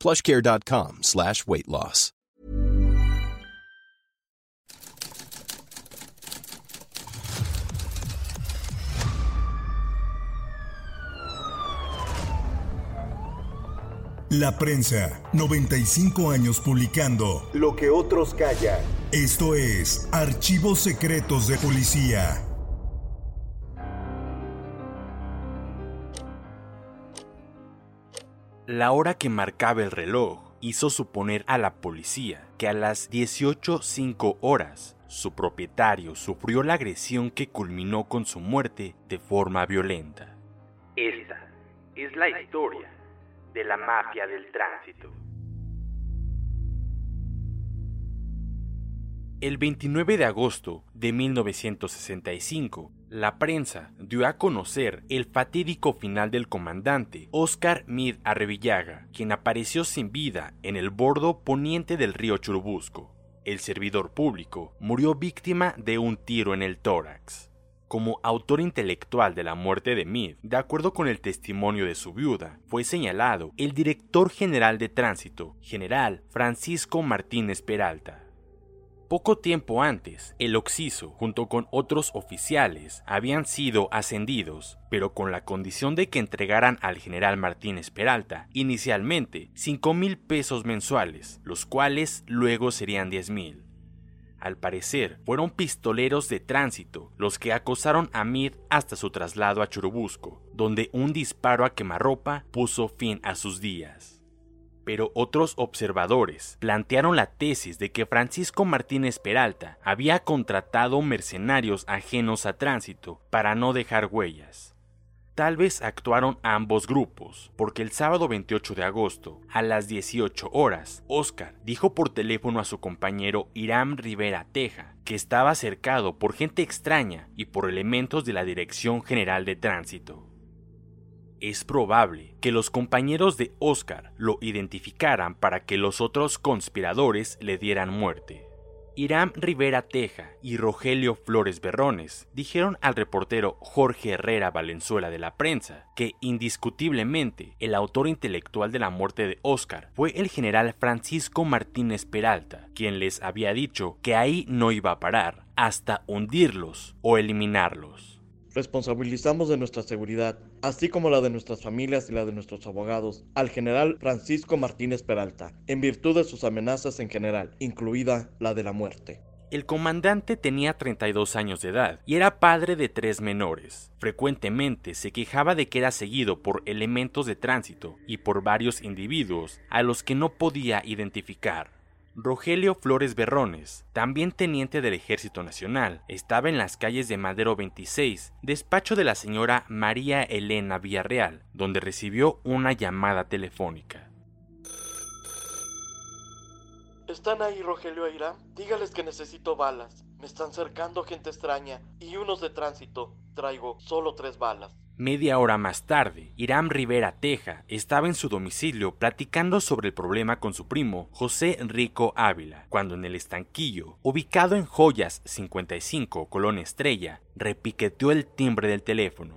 plushcare.com slash weight loss. La prensa, 95 años publicando Lo que otros callan. Esto es Archivos Secretos de Policía. La hora que marcaba el reloj hizo suponer a la policía que a las 18.05 horas su propietario sufrió la agresión que culminó con su muerte de forma violenta. Esta es la historia de la mafia del tránsito. El 29 de agosto de 1965, la prensa dio a conocer el fatídico final del comandante Oscar Mid Arrevillaga, quien apareció sin vida en el bordo poniente del río Churubusco. El servidor público murió víctima de un tiro en el tórax. Como autor intelectual de la muerte de Mid, de acuerdo con el testimonio de su viuda, fue señalado el director general de tránsito, general Francisco Martínez Peralta. Poco tiempo antes, el Oxiso, junto con otros oficiales, habían sido ascendidos, pero con la condición de que entregaran al general Martínez Peralta inicialmente 5 mil pesos mensuales, los cuales luego serían 10 mil. Al parecer, fueron pistoleros de tránsito los que acosaron a Mid hasta su traslado a Churubusco, donde un disparo a quemarropa puso fin a sus días pero otros observadores plantearon la tesis de que Francisco Martínez Peralta había contratado mercenarios ajenos a tránsito para no dejar huellas. Tal vez actuaron ambos grupos, porque el sábado 28 de agosto, a las 18 horas, Oscar dijo por teléfono a su compañero Irán Rivera Teja que estaba cercado por gente extraña y por elementos de la Dirección General de Tránsito es probable que los compañeros de Oscar lo identificaran para que los otros conspiradores le dieran muerte. Irán Rivera Teja y Rogelio Flores Berrones dijeron al reportero Jorge Herrera Valenzuela de la prensa que indiscutiblemente el autor intelectual de la muerte de Oscar fue el general Francisco Martínez Peralta, quien les había dicho que ahí no iba a parar hasta hundirlos o eliminarlos. Responsabilizamos de nuestra seguridad, así como la de nuestras familias y la de nuestros abogados, al general Francisco Martínez Peralta, en virtud de sus amenazas en general, incluida la de la muerte. El comandante tenía 32 años de edad y era padre de tres menores. Frecuentemente se quejaba de que era seguido por elementos de tránsito y por varios individuos a los que no podía identificar. Rogelio Flores Berrones, también teniente del Ejército Nacional, estaba en las calles de Madero 26, despacho de la señora María Elena Villarreal, donde recibió una llamada telefónica. ¿Están ahí, Rogelio Aira? Dígales que necesito balas. Me están cercando gente extraña y unos de tránsito. Traigo solo tres balas. Media hora más tarde, Irán Rivera Teja estaba en su domicilio platicando sobre el problema con su primo José Enrico Ávila, cuando en el estanquillo, ubicado en Joyas 55, Colón Estrella, repiqueteó el timbre del teléfono.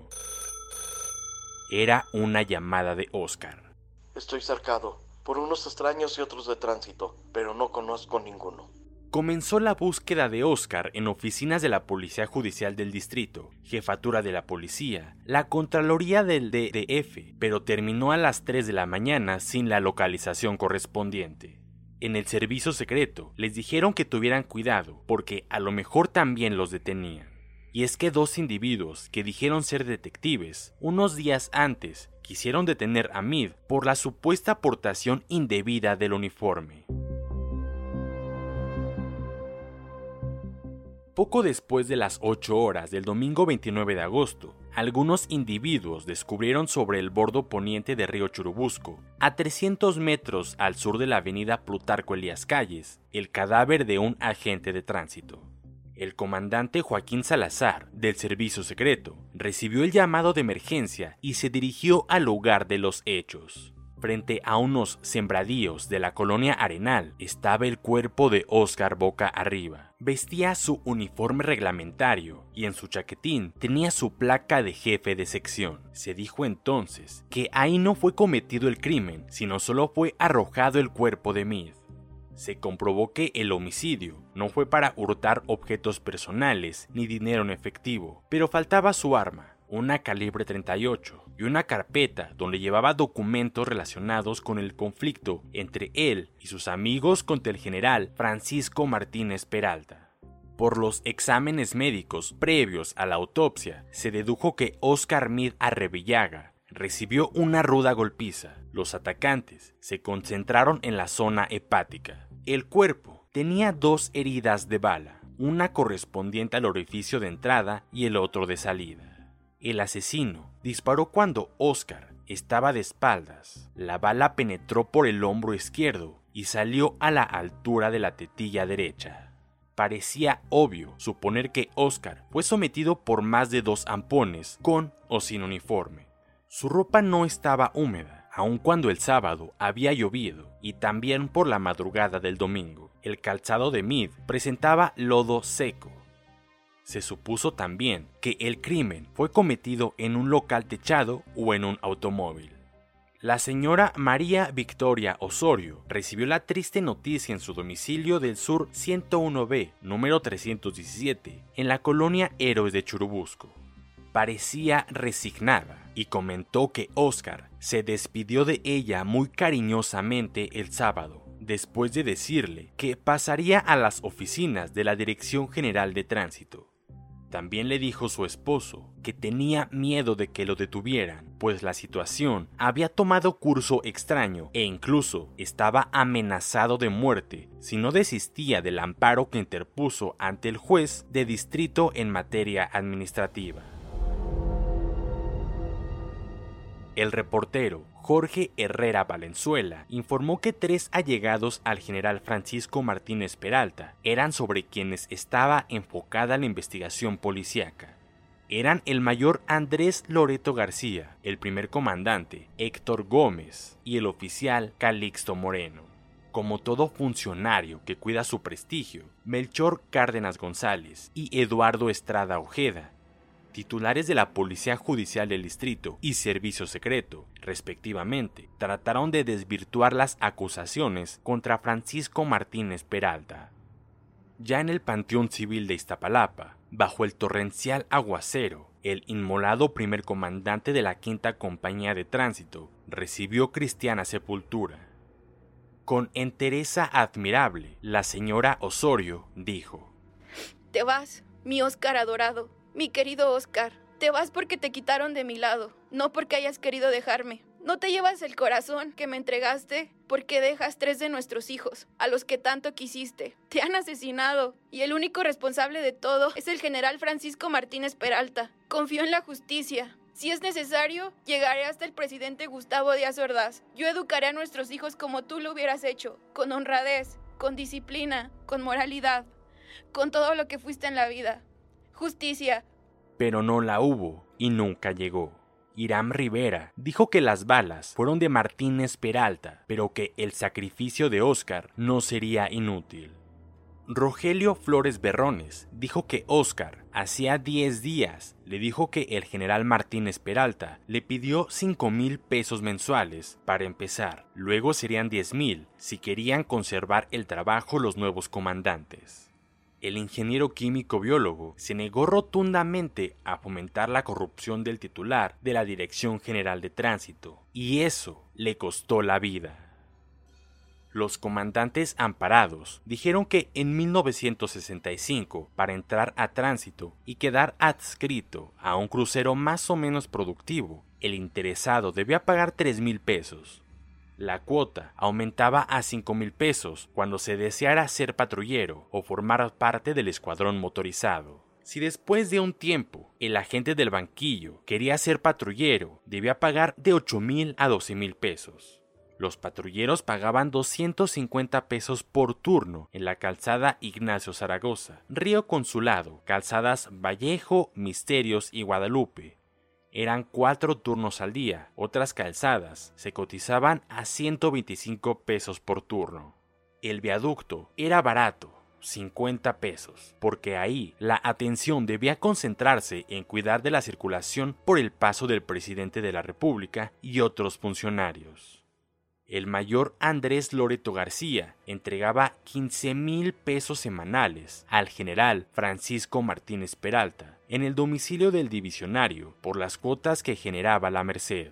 Era una llamada de Oscar. Estoy cercado. por unos extraños y otros de tránsito, pero no conozco ninguno. Comenzó la búsqueda de Oscar en oficinas de la Policía Judicial del Distrito, Jefatura de la Policía, la Contraloría del DDF, pero terminó a las 3 de la mañana sin la localización correspondiente. En el servicio secreto les dijeron que tuvieran cuidado porque a lo mejor también los detenían. Y es que dos individuos que dijeron ser detectives, unos días antes, quisieron detener a Mid por la supuesta aportación indebida del uniforme. Poco después de las 8 horas del domingo 29 de agosto, algunos individuos descubrieron sobre el bordo poniente de río Churubusco, a 300 metros al sur de la avenida Plutarco Elías Calles, el cadáver de un agente de tránsito. El comandante Joaquín Salazar, del Servicio Secreto, recibió el llamado de emergencia y se dirigió al lugar de los hechos. Frente a unos sembradíos de la colonia Arenal estaba el cuerpo de Oscar boca arriba. Vestía su uniforme reglamentario y en su chaquetín tenía su placa de jefe de sección. Se dijo entonces que ahí no fue cometido el crimen, sino solo fue arrojado el cuerpo de Meade. Se comprobó que el homicidio no fue para hurtar objetos personales ni dinero en efectivo, pero faltaba su arma, una calibre 38 y una carpeta donde llevaba documentos relacionados con el conflicto entre él y sus amigos contra el general Francisco Martínez Peralta. Por los exámenes médicos previos a la autopsia, se dedujo que Oscar Mid Arrevillaga recibió una ruda golpiza. Los atacantes se concentraron en la zona hepática. El cuerpo tenía dos heridas de bala, una correspondiente al orificio de entrada y el otro de salida. El asesino disparó cuando Oscar estaba de espaldas. La bala penetró por el hombro izquierdo y salió a la altura de la tetilla derecha. Parecía obvio suponer que Oscar fue sometido por más de dos ampones, con o sin uniforme. Su ropa no estaba húmeda, aun cuando el sábado había llovido, y también por la madrugada del domingo. El calzado de Mid presentaba lodo seco, se supuso también que el crimen fue cometido en un local techado o en un automóvil. La señora María Victoria Osorio recibió la triste noticia en su domicilio del sur 101B, número 317, en la colonia Héroes de Churubusco. Parecía resignada y comentó que Oscar se despidió de ella muy cariñosamente el sábado, después de decirle que pasaría a las oficinas de la Dirección General de Tránsito. También le dijo su esposo que tenía miedo de que lo detuvieran, pues la situación había tomado curso extraño e incluso estaba amenazado de muerte si no desistía del amparo que interpuso ante el juez de distrito en materia administrativa. El reportero Jorge Herrera Valenzuela informó que tres allegados al general Francisco Martínez Peralta eran sobre quienes estaba enfocada la investigación policíaca. Eran el mayor Andrés Loreto García, el primer comandante Héctor Gómez y el oficial Calixto Moreno. Como todo funcionario que cuida su prestigio, Melchor Cárdenas González y Eduardo Estrada Ojeda titulares de la Policía Judicial del Distrito y Servicio Secreto, respectivamente, trataron de desvirtuar las acusaciones contra Francisco Martínez Peralta. Ya en el Panteón Civil de Iztapalapa, bajo el torrencial aguacero, el inmolado primer comandante de la Quinta Compañía de Tránsito recibió cristiana sepultura. Con entereza admirable, la señora Osorio dijo: Te vas, mi Oscar adorado mi querido Oscar, te vas porque te quitaron de mi lado, no porque hayas querido dejarme. No te llevas el corazón que me entregaste porque dejas tres de nuestros hijos, a los que tanto quisiste. Te han asesinado y el único responsable de todo es el general Francisco Martínez Peralta. Confío en la justicia. Si es necesario, llegaré hasta el presidente Gustavo Díaz Ordaz. Yo educaré a nuestros hijos como tú lo hubieras hecho, con honradez, con disciplina, con moralidad, con todo lo que fuiste en la vida justicia. Pero no la hubo y nunca llegó. Irán Rivera dijo que las balas fueron de Martínez Peralta, pero que el sacrificio de Oscar no sería inútil. Rogelio Flores Berrones dijo que Oscar hacía 10 días le dijo que el general Martínez Peralta le pidió 5 mil pesos mensuales para empezar, luego serían 10 mil si querían conservar el trabajo los nuevos comandantes. El ingeniero químico biólogo se negó rotundamente a fomentar la corrupción del titular de la Dirección General de Tránsito, y eso le costó la vida. Los comandantes amparados dijeron que en 1965, para entrar a tránsito y quedar adscrito a un crucero más o menos productivo, el interesado debía pagar 3 mil pesos. La cuota aumentaba a 5 mil pesos cuando se deseara ser patrullero o formar parte del escuadrón motorizado. Si después de un tiempo el agente del banquillo quería ser patrullero, debía pagar de 8 mil a 12 mil pesos. Los patrulleros pagaban 250 pesos por turno en la calzada Ignacio Zaragoza, Río Consulado, calzadas Vallejo, Misterios y Guadalupe. Eran cuatro turnos al día. Otras calzadas se cotizaban a 125 pesos por turno. El viaducto era barato, 50 pesos, porque ahí la atención debía concentrarse en cuidar de la circulación por el paso del presidente de la República y otros funcionarios el mayor Andrés Loreto García entregaba 15 mil pesos semanales al general Francisco Martínez Peralta en el domicilio del divisionario por las cuotas que generaba la Merced.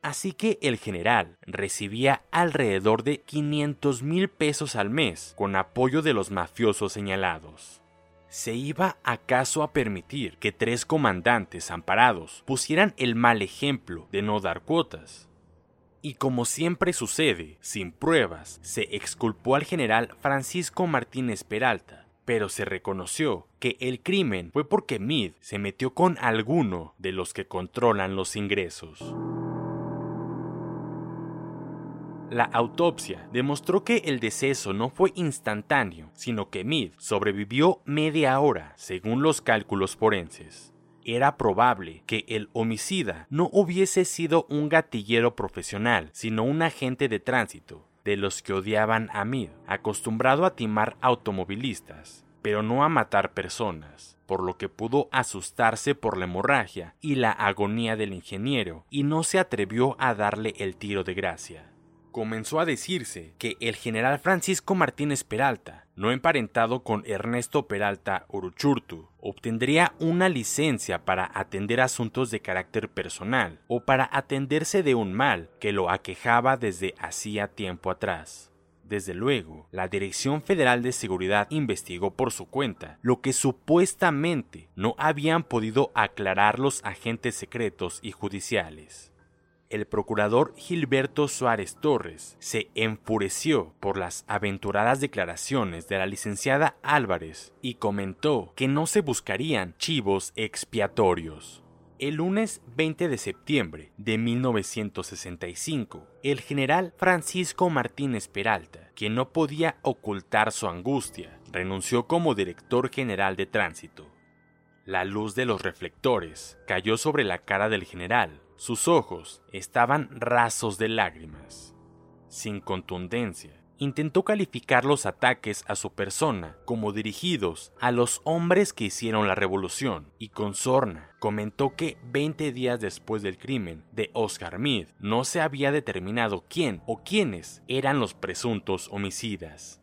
Así que el general recibía alrededor de 500 mil pesos al mes con apoyo de los mafiosos señalados. ¿Se iba acaso a permitir que tres comandantes amparados pusieran el mal ejemplo de no dar cuotas? Y como siempre sucede, sin pruebas, se exculpó al general Francisco Martínez Peralta, pero se reconoció que el crimen fue porque Meade se metió con alguno de los que controlan los ingresos. La autopsia demostró que el deceso no fue instantáneo, sino que Meade sobrevivió media hora, según los cálculos forenses era probable que el homicida no hubiese sido un gatillero profesional, sino un agente de tránsito, de los que odiaban a Mid, acostumbrado a timar automovilistas, pero no a matar personas, por lo que pudo asustarse por la hemorragia y la agonía del ingeniero, y no se atrevió a darle el tiro de gracia. Comenzó a decirse que el general Francisco Martínez Peralta, no emparentado con Ernesto Peralta Uruchurtu, obtendría una licencia para atender asuntos de carácter personal o para atenderse de un mal que lo aquejaba desde hacía tiempo atrás. Desde luego, la Dirección Federal de Seguridad investigó por su cuenta lo que supuestamente no habían podido aclarar los agentes secretos y judiciales el procurador Gilberto Suárez Torres se enfureció por las aventuradas declaraciones de la licenciada Álvarez y comentó que no se buscarían chivos expiatorios. El lunes 20 de septiembre de 1965, el general Francisco Martínez Peralta, quien no podía ocultar su angustia, renunció como director general de tránsito. La luz de los reflectores cayó sobre la cara del general sus ojos estaban rasos de lágrimas. Sin contundencia, intentó calificar los ataques a su persona como dirigidos a los hombres que hicieron la revolución y con sorna comentó que 20 días después del crimen de Oscar Meade no se había determinado quién o quiénes eran los presuntos homicidas.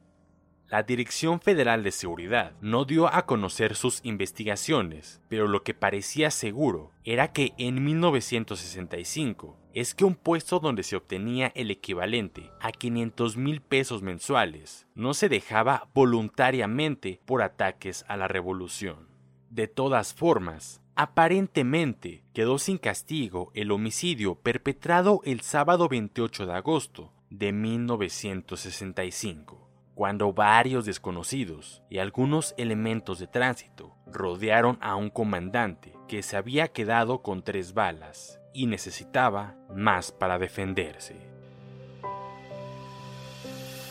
La Dirección Federal de Seguridad no dio a conocer sus investigaciones, pero lo que parecía seguro era que en 1965 es que un puesto donde se obtenía el equivalente a 500 mil pesos mensuales no se dejaba voluntariamente por ataques a la revolución. De todas formas, aparentemente quedó sin castigo el homicidio perpetrado el sábado 28 de agosto de 1965 cuando varios desconocidos y algunos elementos de tránsito rodearon a un comandante que se había quedado con tres balas y necesitaba más para defenderse.